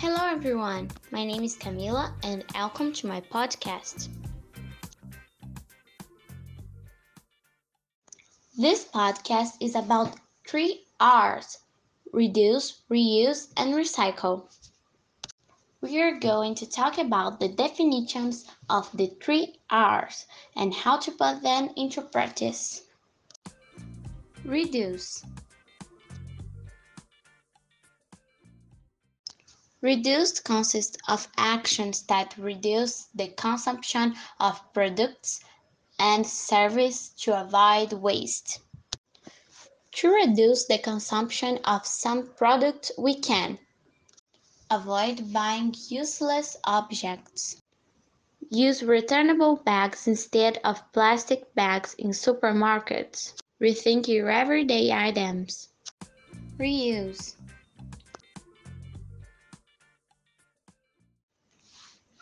Hello, everyone. My name is Camila, and welcome to my podcast. This podcast is about three R's reduce, reuse, and recycle. We are going to talk about the definitions of the three R's and how to put them into practice. Reduce Reduced consists of actions that reduce the consumption of products and services to avoid waste. To reduce the consumption of some product, we can avoid buying useless objects. Use returnable bags instead of plastic bags in supermarkets. Rethink your everyday items. Reuse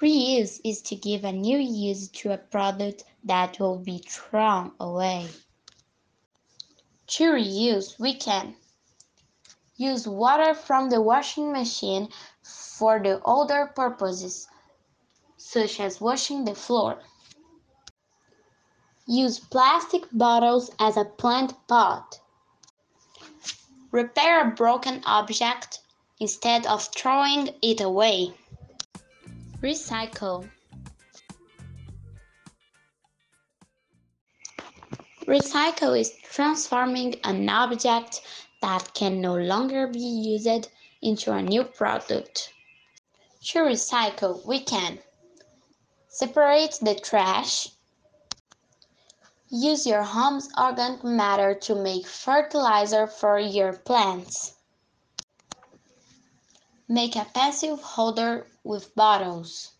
Reuse is to give a new use to a product that will be thrown away. To reuse, we can use water from the washing machine for the other purposes, such as washing the floor. Use plastic bottles as a plant pot. Repair a broken object instead of throwing it away. Recycle. Recycle is transforming an object that can no longer be used into a new product. To recycle, we can separate the trash, use your home's organic matter to make fertilizer for your plants. Make a passive holder with bottles.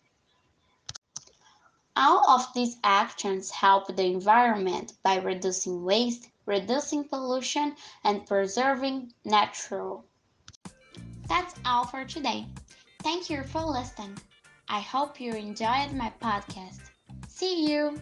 All of these actions help the environment by reducing waste, reducing pollution, and preserving natural. That's all for today. Thank you for listening. I hope you enjoyed my podcast. See you!